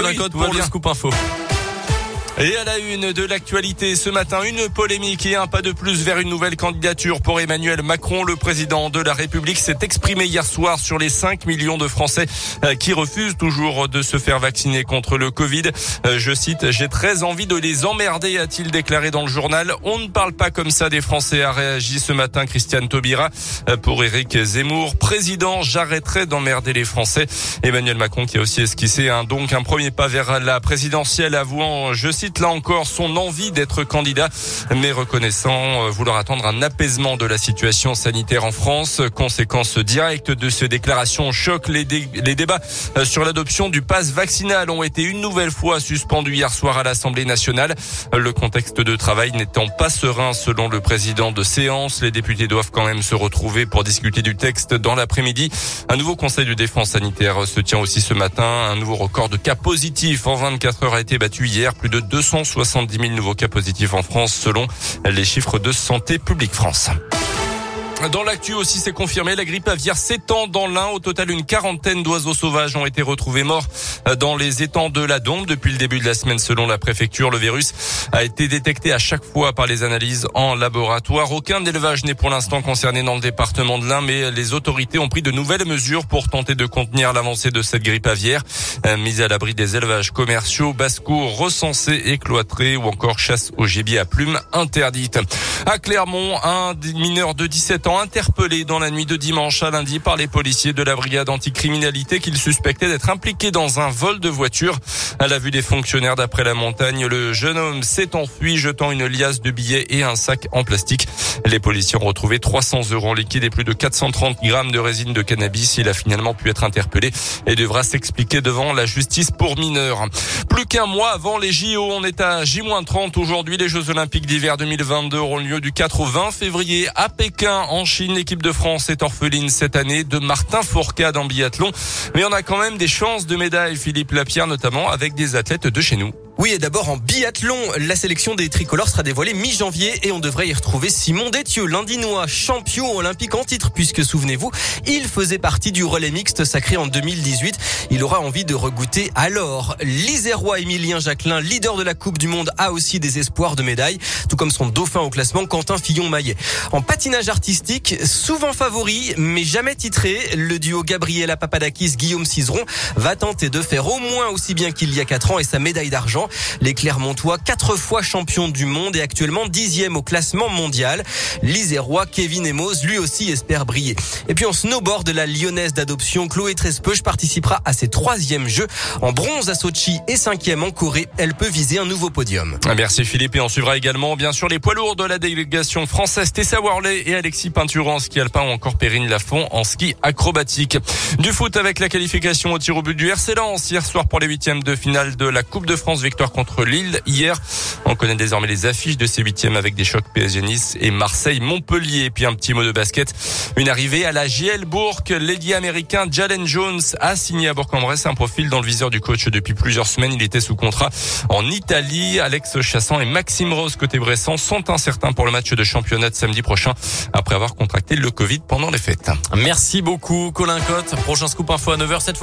Colin Code pour le scoop info. Et à la une de l'actualité ce matin, une polémique et un pas de plus vers une nouvelle candidature pour Emmanuel Macron. Le président de la République s'est exprimé hier soir sur les 5 millions de Français euh, qui refusent toujours de se faire vacciner contre le Covid. Euh, je cite, j'ai très envie de les emmerder, a-t-il déclaré dans le journal. On ne parle pas comme ça des Français, a réagi ce matin Christiane Taubira. Euh, pour Éric Zemmour, président, j'arrêterai d'emmerder les Français. Emmanuel Macron qui a aussi esquissé un, donc un premier pas vers la présidentielle avouant, je là encore son envie d'être candidat, mais reconnaissant euh, vouloir attendre un apaisement de la situation sanitaire en France. Conséquence directe de ces déclarations choc, les, les débats euh, sur l'adoption du pass vaccinal ont été une nouvelle fois suspendus hier soir à l'Assemblée nationale. Le contexte de travail n'étant pas serein selon le président de séance, les députés doivent quand même se retrouver pour discuter du texte dans l'après-midi. Un nouveau conseil de défense sanitaire se tient aussi ce matin. Un nouveau record de cas positifs en 24 heures a été battu hier. Plus de 270 000 nouveaux cas positifs en France selon les chiffres de Santé publique France. Dans l'actu aussi, c'est confirmé, la grippe aviaire s'étend dans l'Ain. Au total, une quarantaine d'oiseaux sauvages ont été retrouvés morts dans les étangs de la Dombe depuis le début de la semaine. Selon la préfecture, le virus a été détecté à chaque fois par les analyses en laboratoire. Aucun élevage n'est pour l'instant concerné dans le département de l'Ain, mais les autorités ont pris de nouvelles mesures pour tenter de contenir l'avancée de cette grippe aviaire. Euh, mise à l'abri des élevages commerciaux, basse-cour recensés et cloîtrés ou encore chasse au gibier à plumes interdite. À Clermont, un mineur de 17 ans interpellé dans la nuit de dimanche à lundi par les policiers de la brigade anticriminalité qu'il suspectait d'être impliqué dans un vol de voiture. À la vue des fonctionnaires d'après la montagne, le jeune homme s'est enfui jetant une liasse de billets et un sac en plastique. Les policiers ont retrouvé 300 euros en liquide et plus de 430 grammes de résine de cannabis. Il a finalement pu être interpellé et devra s'expliquer devant la justice pour mineurs. Plus qu'un mois avant les JO, on est à J-30 aujourd'hui. Les Jeux Olympiques d'hiver 2022 auront lieu du 4 au 20 février à Pékin en Chine. L'équipe de France est orpheline cette année de Martin Fourcade en biathlon. Mais on a quand même des chances de médaille, Philippe Lapierre, notamment avec des athlètes de chez nous. Oui, et d'abord en biathlon, la sélection des tricolores sera dévoilée mi-janvier et on devrait y retrouver Simon Détieux, l'Indinois, champion olympique en titre, puisque souvenez-vous, il faisait partie du relais mixte sacré en 2018. Il aura envie de regoûter alors. L'Isérois Emilien Jacquelin, leader de la Coupe du Monde, a aussi des espoirs de médaille, tout comme son dauphin au classement, Quentin Fillon-Maillet. En patinage artistique, souvent favori, mais jamais titré, le duo Gabriela Papadakis, Guillaume Cizeron va tenter de faire au moins aussi bien qu'il y a quatre ans et sa médaille d'argent. Les Clermontois, quatre fois champion du monde et actuellement dixième au classement mondial. L'Isérois Kevin Emos, lui aussi, espère briller. Et puis en snowboard, la lyonnaise d'adoption Chloé Trespeuch participera à ses troisièmes jeux en bronze à Sochi et cinquième en Corée. Elle peut viser un nouveau podium. Merci Philippe et on suivra également bien sûr les poids lourds de la délégation française Tessa Worley et Alexis Peinturon en ski alpin ou encore Perrine Lafont en ski acrobatique. Du foot avec la qualification au tir au but du RC Lens hier soir pour les huitièmes de finale de la Coupe de France Victoire contre Lille hier. On connaît désormais les affiches de ces huitièmes avec des chocs PSG Nice et Marseille-Montpellier. Et puis un petit mot de basket. Une arrivée à la JL Bourg. Américain Jalen Jones a signé à Bourg-en-Bresse un profil dans le viseur du coach depuis plusieurs semaines. Il était sous contrat en Italie. Alex Chassan et Maxime Rose côté Bressan sont incertains pour le match de championnat de samedi prochain après avoir contracté le Covid pendant les fêtes. Merci beaucoup Colin Cotte. Prochain scoop info à 9h cette fois.